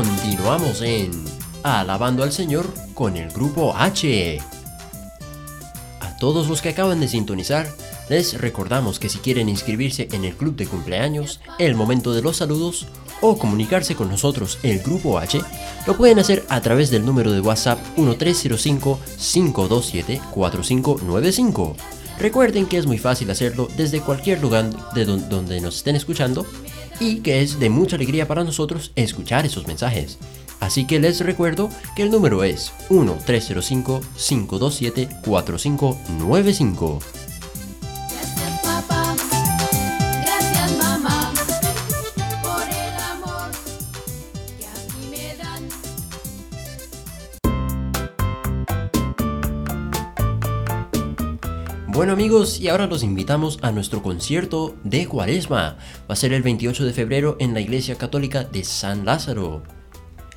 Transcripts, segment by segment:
Continuamos en Alabando al Señor con el grupo H. A todos los que acaban de sintonizar, les recordamos que si quieren inscribirse en el club de cumpleaños, el momento de los saludos o comunicarse con nosotros, el grupo H, lo pueden hacer a través del número de WhatsApp 1305-527-4595. Recuerden que es muy fácil hacerlo desde cualquier lugar de donde nos estén escuchando y que es de mucha alegría para nosotros escuchar esos mensajes. Así que les recuerdo que el número es 1305-527-4595. Bueno amigos, y ahora los invitamos a nuestro concierto de Cuaresma. Va a ser el 28 de febrero en la Iglesia Católica de San Lázaro.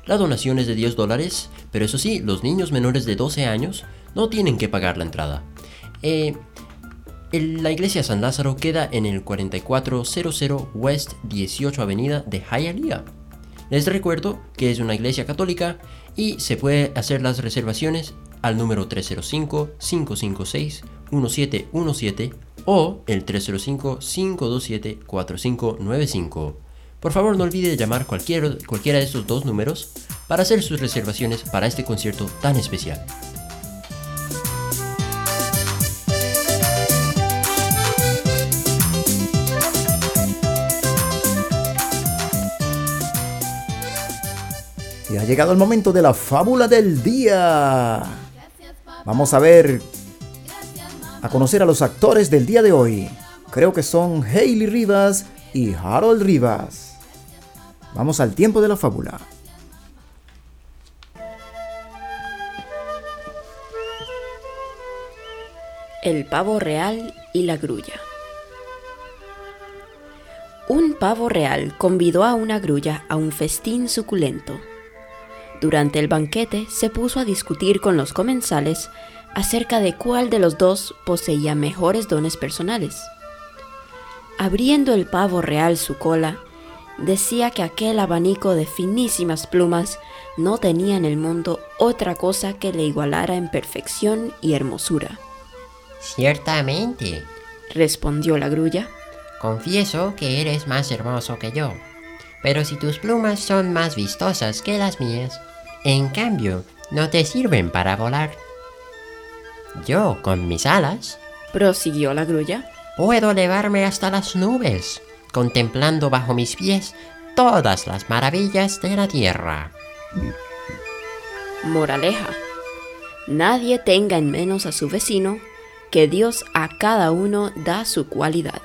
La donación es de 10 dólares, pero eso sí, los niños menores de 12 años no tienen que pagar la entrada. Eh, la iglesia San Lázaro queda en el 4400 West 18 Avenida de Hialeah. Les recuerdo que es una iglesia católica y se puede hacer las reservaciones al número 305-556-1717 o el 305-527-4595. Por favor no olvide llamar cualquiera de estos dos números para hacer sus reservaciones para este concierto tan especial. Y ha llegado el momento de la fábula del día. Vamos a ver, a conocer a los actores del día de hoy. Creo que son Hailey Rivas y Harold Rivas. Vamos al tiempo de la fábula. El pavo real y la grulla. Un pavo real convidó a una grulla a un festín suculento. Durante el banquete se puso a discutir con los comensales acerca de cuál de los dos poseía mejores dones personales. Abriendo el pavo real su cola, decía que aquel abanico de finísimas plumas no tenía en el mundo otra cosa que le igualara en perfección y hermosura. Ciertamente, respondió la grulla. Confieso que eres más hermoso que yo, pero si tus plumas son más vistosas que las mías, en cambio, no te sirven para volar. Yo, con mis alas, prosiguió la grulla, puedo elevarme hasta las nubes contemplando bajo mis pies todas las maravillas de la tierra. Moraleja. Nadie tenga en menos a su vecino, que Dios a cada uno da su cualidad.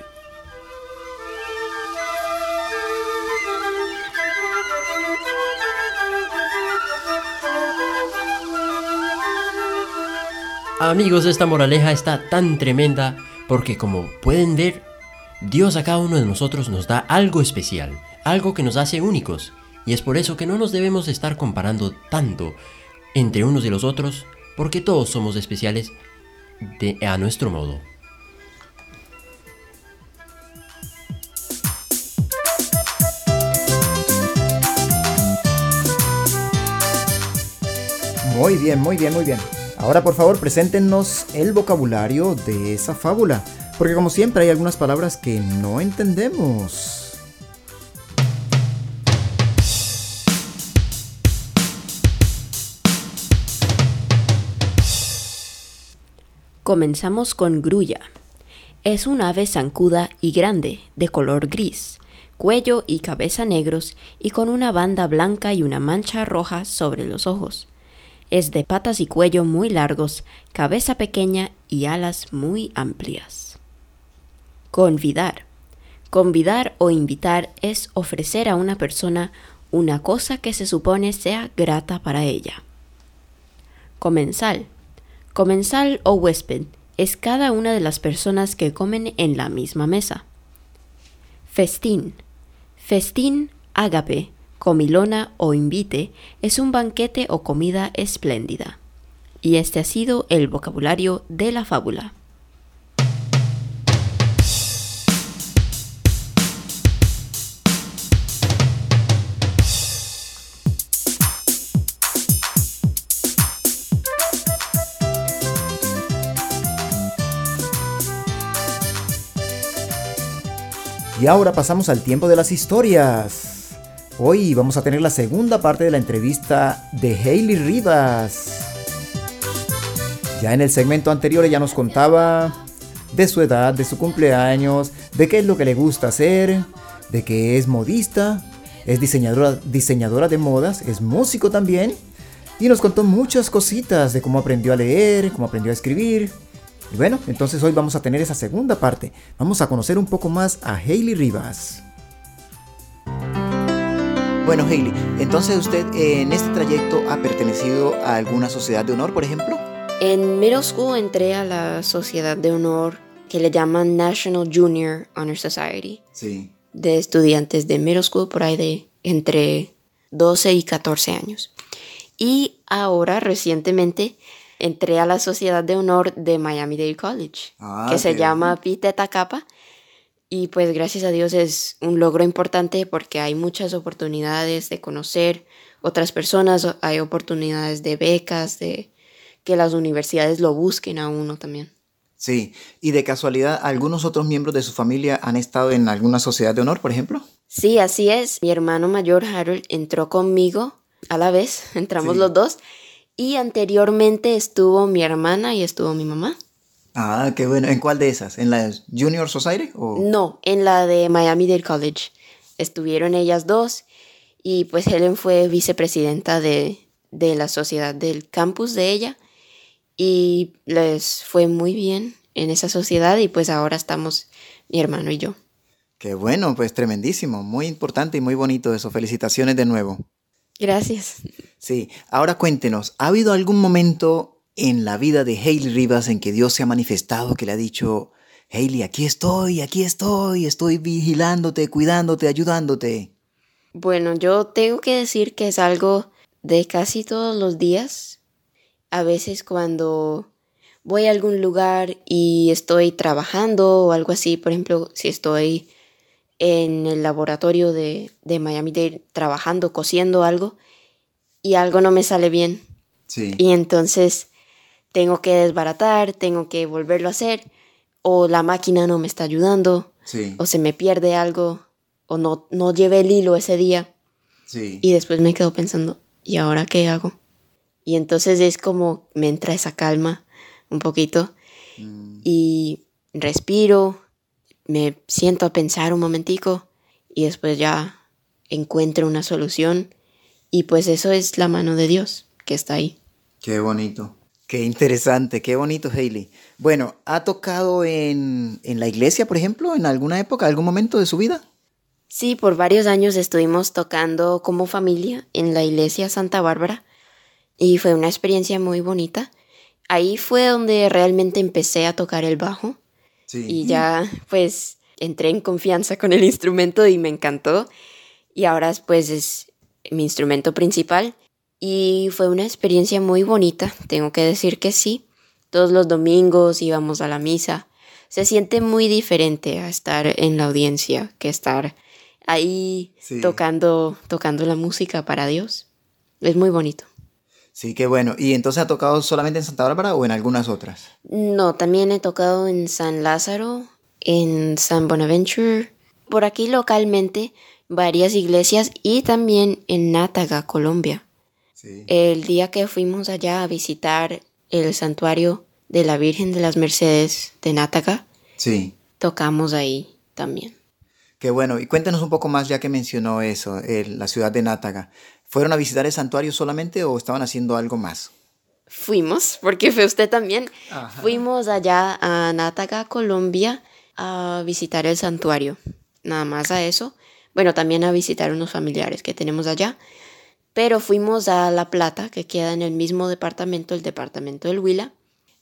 Amigos, esta moraleja está tan tremenda porque como pueden ver, Dios a cada uno de nosotros nos da algo especial, algo que nos hace únicos, y es por eso que no nos debemos estar comparando tanto entre unos y los otros, porque todos somos especiales de, a nuestro modo. Muy bien, muy bien, muy bien. Ahora por favor preséntenos el vocabulario de esa fábula. Porque como siempre hay algunas palabras que no entendemos. Comenzamos con grulla. Es un ave zancuda y grande, de color gris, cuello y cabeza negros y con una banda blanca y una mancha roja sobre los ojos. Es de patas y cuello muy largos, cabeza pequeña y alas muy amplias. Convidar. Convidar o invitar es ofrecer a una persona una cosa que se supone sea grata para ella. Comensal. Comensal o huésped es cada una de las personas que comen en la misma mesa. Festín. Festín, ágape, Comilona o invite es un banquete o comida espléndida. Y este ha sido el vocabulario de la fábula. Y ahora pasamos al tiempo de las historias. Hoy vamos a tener la segunda parte de la entrevista de Hailey Rivas. Ya en el segmento anterior ella nos contaba de su edad, de su cumpleaños, de qué es lo que le gusta hacer, de que es modista, es diseñadora, diseñadora de modas, es músico también. Y nos contó muchas cositas de cómo aprendió a leer, cómo aprendió a escribir. Y bueno, entonces hoy vamos a tener esa segunda parte. Vamos a conocer un poco más a Hailey Rivas. Bueno, Hailey, entonces usted en este trayecto ha pertenecido a alguna sociedad de honor, por ejemplo? En middle school entré a la sociedad de honor que le llaman National Junior Honor Society. Sí. De estudiantes de middle school por ahí de entre 12 y 14 años. Y ahora recientemente entré a la sociedad de honor de Miami Dade College, Ah, que se llama Pi Theta Kappa. Y pues gracias a Dios es un logro importante porque hay muchas oportunidades de conocer otras personas, hay oportunidades de becas, de que las universidades lo busquen a uno también. Sí. ¿Y de casualidad algunos otros miembros de su familia han estado en alguna sociedad de honor, por ejemplo? Sí, así es. Mi hermano mayor Harold entró conmigo a la vez, entramos Sí. los dos. Y anteriormente estuvo mi hermana y estuvo mi mamá. Ah, qué bueno. ¿En cuál de esas? ¿En la Junior Society? O... No, en la de Miami Dade College. Estuvieron ellas dos y pues Helen fue vicepresidenta de, de la sociedad del campus de ella y les fue muy bien en esa sociedad y pues ahora estamos mi hermano y yo. Qué bueno, pues tremendísimo. Muy importante y muy bonito eso. Felicitaciones de nuevo. Gracias. Sí, ahora cuéntenos, ¿ha habido algún momento en la vida de Hailey Rivas en que Dios se ha manifestado, que le ha dicho, Hailey, aquí estoy, aquí estoy, estoy vigilándote, cuidándote, ayudándote? Bueno, yo tengo que decir que es algo de casi todos los días. A veces cuando voy a algún lugar y estoy trabajando o algo así, por ejemplo, si estoy en el laboratorio de, de Miami Dade trabajando, cosiendo algo y algo no me sale bien Sí. y entonces tengo que desbaratar, tengo que volverlo a hacer o la máquina no me está ayudando Sí, o se me pierde algo o no, no llevé el hilo ese día sí. y después me quedo pensando, ¿y ahora qué hago? Y entonces es como me entra esa calma un poquito Mm, y respiro, me siento a pensar un momentico y después ya encuentro una solución y pues eso es la mano de Dios que está ahí. Qué bonito. Qué interesante, qué bonito, Hailey. Bueno, ¿ha tocado en, en la iglesia, por ejemplo, en alguna época, algún momento de su vida? Sí, por varios años estuvimos tocando como familia en la iglesia Santa Bárbara y fue una experiencia muy bonita. Ahí fue donde realmente empecé a tocar el bajo Sí. y ya pues entré en confianza con el instrumento y me encantó y ahora pues es mi instrumento principal y fue una experiencia muy bonita, tengo que decir que sí. Todos los domingos íbamos a la misa. Se siente muy diferente a estar en la audiencia que estar ahí Sí. tocando tocando la música para Dios. Es muy bonito. Sí, qué bueno. ¿Y entonces ha tocado solamente en Santa Bárbara o en algunas otras? No, también he tocado en San Lázaro, en San Bonaventure, por aquí localmente, varias iglesias y también en Nátaga, Colombia. Sí. El día que fuimos allá a visitar el santuario de la Virgen de las Mercedes de Nátaga, Sí. tocamos ahí también. Qué bueno. Y cuéntenos un poco más, ya que mencionó eso, el- la ciudad de Nátaga. ¿Fueron a visitar el santuario solamente o estaban haciendo algo más? Fuimos, porque fue usted también. Ajá. Fuimos allá a Nátaga, Colombia, a visitar el santuario. Nada más a eso. Bueno, también a visitar unos familiares que tenemos allá. Pero fuimos a La Plata, que queda en el mismo departamento, el departamento del Huila,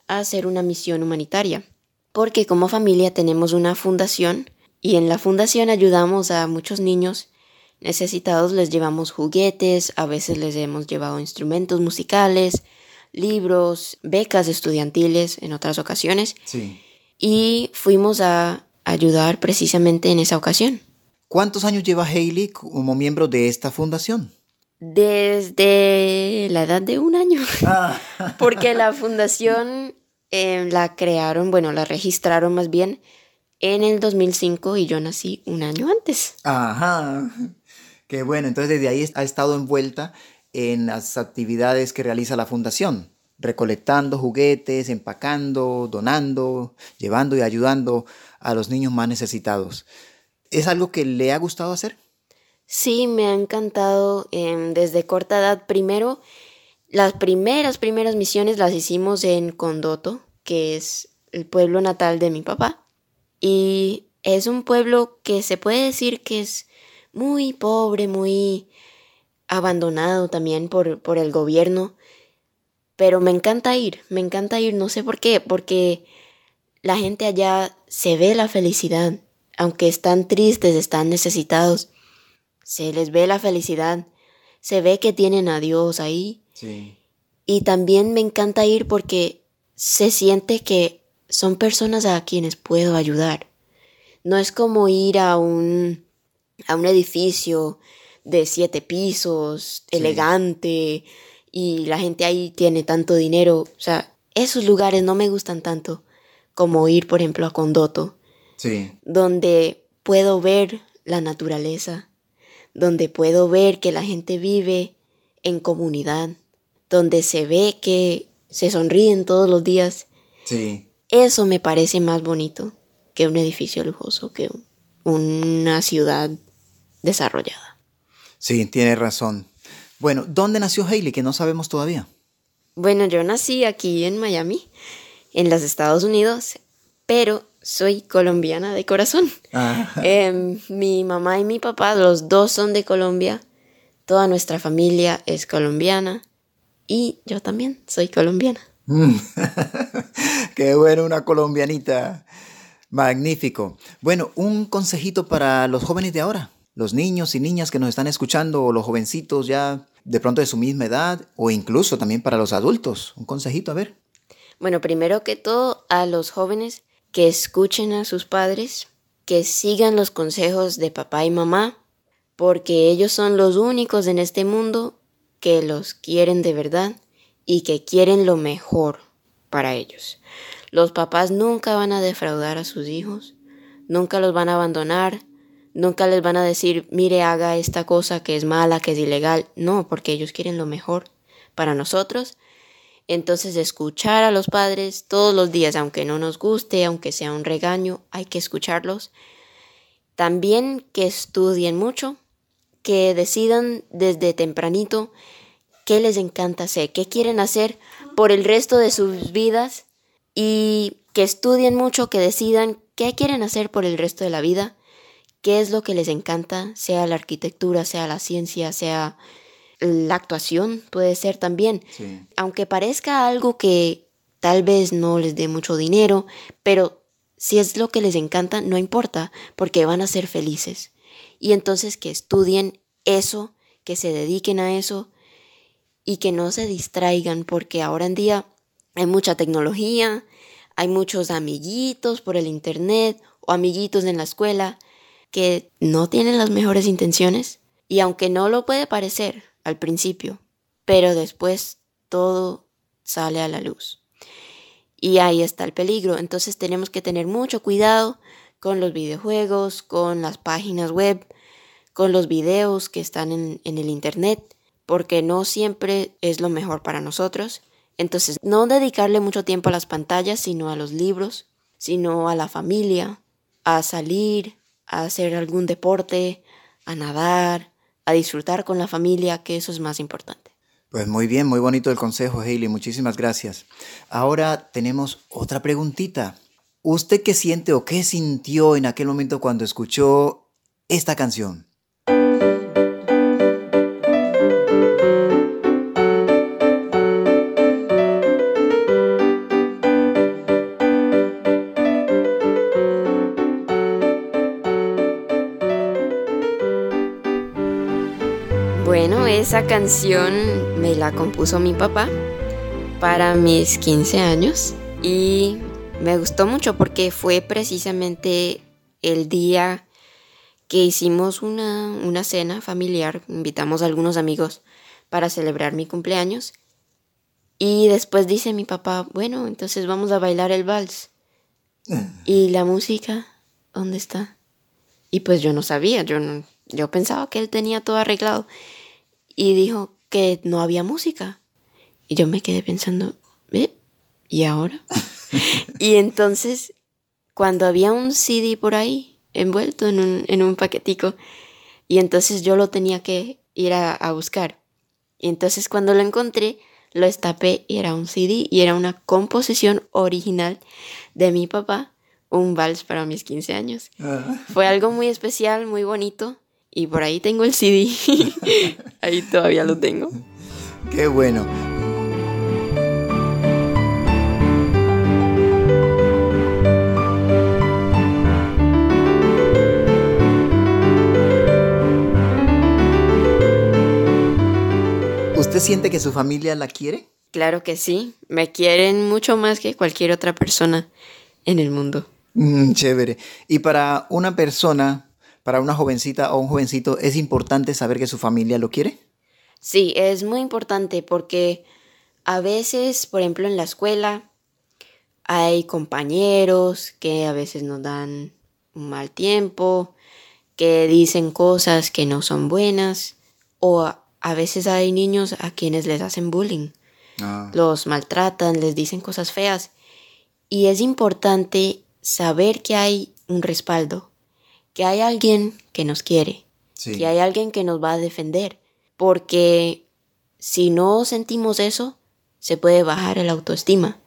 a hacer una misión humanitaria. Porque como familia tenemos una fundación y en la fundación ayudamos a muchos niños necesitados, les llevamos juguetes, a veces les hemos llevado instrumentos musicales, libros, becas estudiantiles en otras ocasiones Sí. y fuimos a ayudar precisamente en esa ocasión. ¿Cuántos años lleva Hailey como miembro de esta fundación? Desde la edad de un año, Ah. porque la fundación eh, la crearon, bueno, la registraron más bien en el 2005 y yo nací un año antes. Ajá. Qué bueno, entonces desde ahí ha estado envuelta en las actividades que realiza la fundación, recolectando juguetes, empacando, donando, llevando y ayudando a los niños más necesitados. ¿Es algo que le ha gustado hacer? Sí, me ha encantado em, desde corta edad. Primero, las primeras, primeras misiones las hicimos en Condoto, que es el pueblo natal de mi papá. Y es un pueblo que se puede decir que es muy pobre, muy abandonado también por, por el gobierno. Pero me encanta ir, me encanta ir, no sé por qué, porque la gente allá se ve la felicidad, aunque están tristes, están necesitados, se les ve la felicidad, se ve que tienen a Dios ahí. Sí. Y también me encanta ir porque se siente que son personas a quienes puedo ayudar. No es como ir a un, a un edificio de siete pisos, elegante, y la gente ahí tiene tanto dinero. O sea, esos lugares no me gustan tanto como ir, por ejemplo, a Condoto, Sí. donde puedo ver la naturaleza, donde puedo ver que la gente vive en comunidad, donde se ve que se sonríen todos los días. Sí. Eso me parece más bonito que un edificio lujoso, que una ciudad desarrollada. Sí, tiene razón. Bueno, ¿dónde nació Hailey? Que no sabemos todavía. Bueno, yo nací aquí en Miami, en los Estados Unidos, pero soy colombiana de corazón. Ah, Em, mi mamá y mi papá, los dos son de Colombia. Toda nuestra familia es colombiana. Y yo también soy colombiana. Qué bueno, una colombianita. Magnífico. Bueno, un consejito para los jóvenes de ahora, los niños y niñas que nos están escuchando, o los jovencitos ya de pronto de su misma edad, o incluso también para los adultos. Un consejito, a ver. Bueno, primero que todo, a los jóvenes que escuchen a sus padres, que sigan los consejos de papá y mamá, porque ellos son los únicos en este mundo que los quieren de verdad y que quieren lo mejor para ellos. Los papás nunca van a defraudar a sus hijos, nunca los van a abandonar, nunca les van a decir, mire, haga esta cosa que es mala, que es ilegal. No, porque ellos quieren lo mejor para nosotros. Entonces, escuchar a los padres todos los días, aunque no nos guste, aunque sea un regaño, hay que escucharlos. También que estudien mucho, que decidan desde tempranito qué les encanta hacer, qué quieren hacer por el resto de sus vidas y que estudien mucho, que decidan qué quieren hacer por el resto de la vida, qué es lo que les encanta, sea la arquitectura, sea la ciencia, sea la actuación, puede ser también. Sí. Aunque parezca algo que tal vez no les dé mucho dinero, pero si es lo que les encanta, no importa, porque van a ser felices. Y entonces que estudien eso, que se dediquen a eso y que no se distraigan, porque ahora en día hay mucha tecnología, hay muchos amiguitos por el internet o amiguitos en la escuela que no tienen las mejores intenciones y aunque no lo puede parecer al principio, pero después todo sale a la luz. Y ahí está el peligro. Entonces tenemos que tener mucho cuidado con los videojuegos, con las páginas web, con los videos que están en, el internet, porque no siempre es lo mejor para nosotros. Entonces, no dedicarle mucho tiempo a las pantallas, sino a los libros, sino a la familia, a salir, a hacer algún deporte, a nadar, a disfrutar con la familia, que eso es más importante. Pues muy bien, muy bonito el consejo, Hailey. Muchísimas gracias. Ahora tenemos otra preguntita. ¿Usted qué siente o qué sintió en aquel momento cuando escuchó esta canción? Bueno, esa canción me la compuso mi papá para mis 15 años y me gustó mucho porque fue precisamente el día que hicimos una, una cena familiar, invitamos a algunos amigos para celebrar mi cumpleaños y después dice mi papá, bueno, entonces vamos a bailar el vals. Y la música ¿dónde está? Y pues yo no sabía, yo, no, yo pensaba que él tenía todo arreglado. Y dijo que no había música. Y yo me quedé pensando, ¿eh? ¿Y ahora? y entonces, cuando había un CD por ahí, envuelto en un, en un paquetico, y entonces yo lo tenía que ir a, a buscar. Y entonces cuando lo encontré, lo estapé y era un CD y era una composición original de mi papá, un vals para mis 15 años. Ah. Fue algo muy especial, muy bonito y por ahí tengo el CD. ahí todavía lo tengo. Qué bueno. ¿Usted siente que su familia la quiere? Claro que sí, me quieren mucho más que cualquier otra persona en el mundo. Mm, chévere. Y para una persona, para una jovencita o un jovencito, ¿es importante saber que su familia lo quiere? Sí, es muy importante porque a veces, por ejemplo, en la escuela hay compañeros que a veces nos dan un mal tiempo, que dicen cosas que no son buenas, o a, a veces hay niños a quienes les hacen bullying, Ah, los maltratan, les dicen cosas feas. Y es importante saber que hay un respaldo, que hay alguien que nos quiere, sí. que hay alguien que nos va a defender, porque si no sentimos eso, se puede bajar el autoestima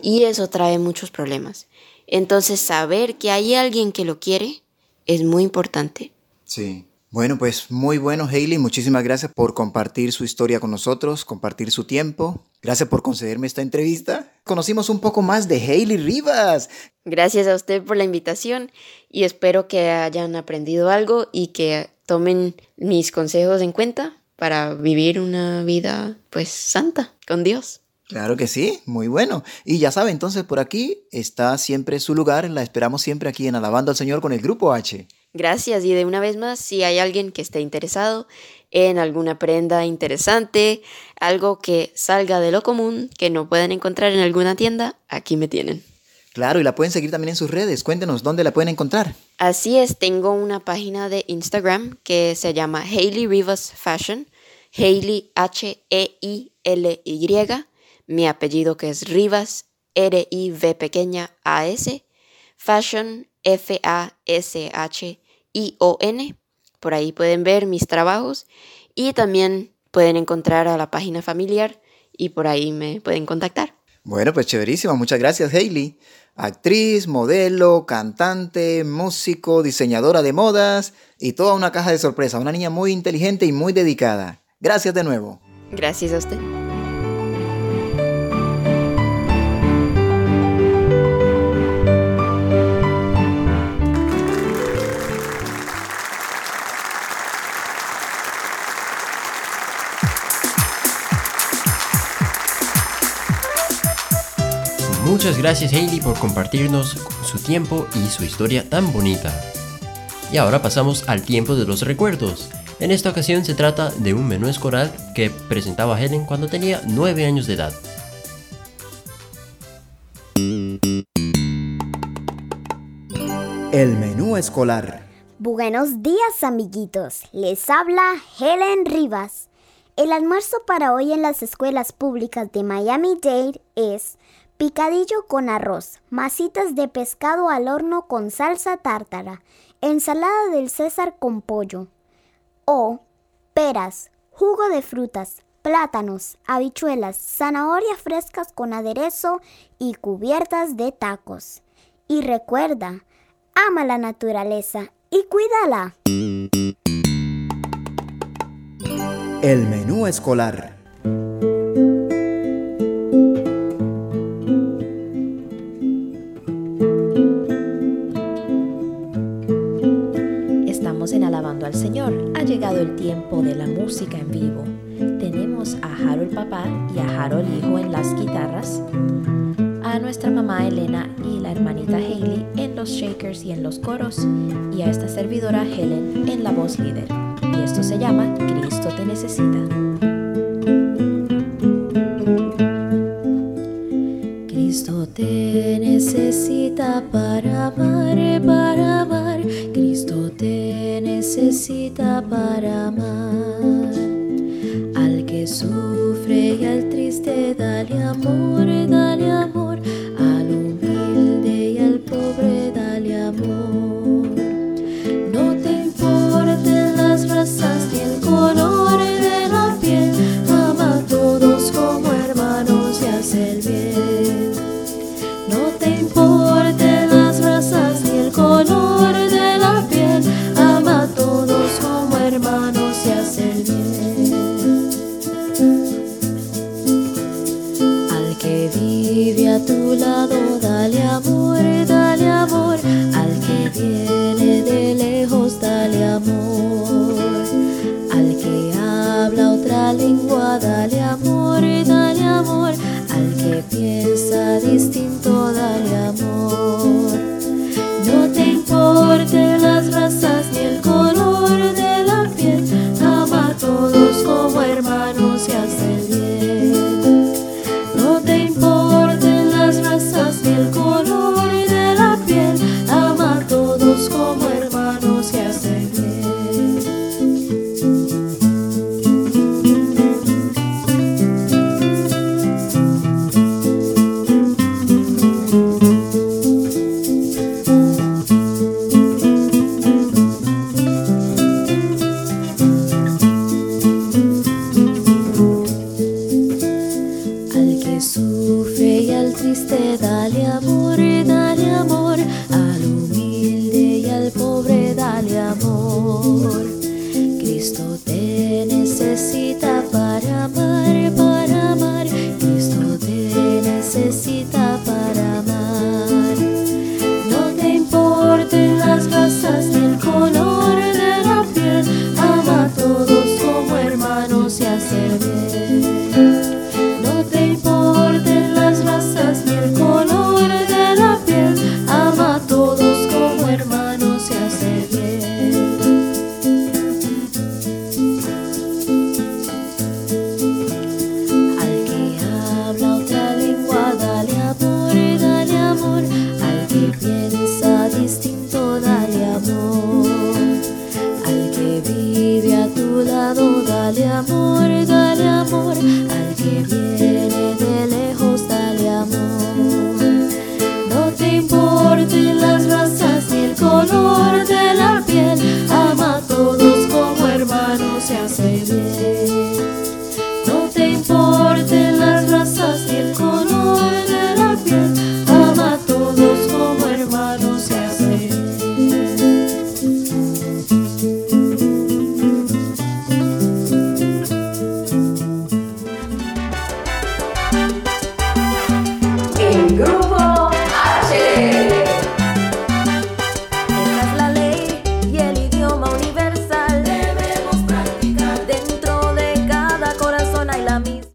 y eso trae muchos problemas. Entonces, saber que hay alguien que lo quiere es muy importante. Sí. Bueno, pues muy bueno, Hailey. Muchísimas gracias por compartir su historia con nosotros, compartir su tiempo. Gracias por concederme esta entrevista. Conocimos un poco más de Hailey Rivas. Gracias a usted por la invitación y espero que hayan aprendido algo y que tomen mis consejos en cuenta para vivir una vida pues santa con Dios. Claro que sí, muy bueno. Y ya sabe, entonces por aquí está siempre su lugar. La esperamos siempre aquí en Alabando al Señor con el Grupo H. Gracias y de una vez más, si hay alguien que esté interesado en alguna prenda interesante, algo que salga de lo común, que no pueden encontrar en alguna tienda, aquí me tienen. Claro, y la pueden seguir también en sus redes. Cuéntenos dónde la pueden encontrar. Así es, tengo una página de Instagram que se llama Hailey Rivas Fashion, Hailey H-E-I-L-Y, mi apellido que es Rivas, R-I-V pequeña A-S, Fashion F-A-S-H-I-O-N. Por ahí pueden ver mis trabajos y también pueden encontrar a la página familiar y por ahí me pueden contactar. Bueno, pues chéverísima. Muchas gracias, Hailey. Actriz, modelo, cantante, músico, diseñadora de modas y toda una caja de sorpresa. Una niña muy inteligente y muy dedicada. Gracias de nuevo. Gracias a usted. Gracias Hailey por compartirnos su tiempo y su historia tan bonita. Y ahora pasamos al tiempo de los recuerdos. En esta ocasión se trata de un menú escolar que presentaba Helen cuando tenía 9 años de edad. El menú escolar. Buenos días, amiguitos. Les habla Helen Rivas. El almuerzo para hoy en las escuelas públicas de Miami-Dade es picadillo con arroz, masitas de pescado al horno con salsa tártara, ensalada del César con pollo, o peras, jugo de frutas, plátanos, habichuelas, zanahorias frescas con aderezo y cubiertas de tacos. Y recuerda, ama la naturaleza y cuídala. El menú escolar. Al Señor. Ha llegado el tiempo de la música en vivo. Tenemos a Harold papá y a Harold hijo en las guitarras, a nuestra mamá Elena y la hermanita Hailey en los shakers y en los coros, y a esta servidora Helen en la voz líder. Y esto se llama Cristo te necesita. Cristo te necesita